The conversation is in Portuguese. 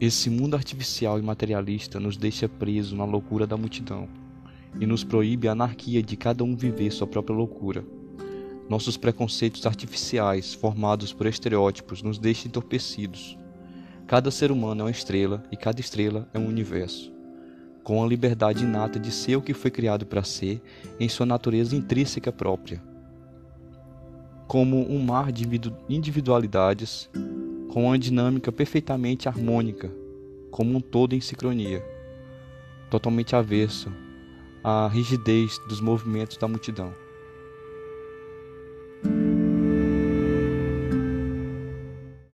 Esse mundo artificial e materialista nos deixa presos na loucura da multidão e nos proíbe a anarquia de cada um viver sua própria loucura. Nossos preconceitos artificiais, formados por estereótipos, nos deixam entorpecidos. Cada ser humano é uma estrela e cada estrela é um universo, com a liberdade inata de ser o que foi criado para ser em sua natureza intrínseca própria. Como um mar de individualidades, com uma dinâmica perfeitamente harmônica, como um todo em sincronia, totalmente avesso à rigidez dos movimentos da multidão.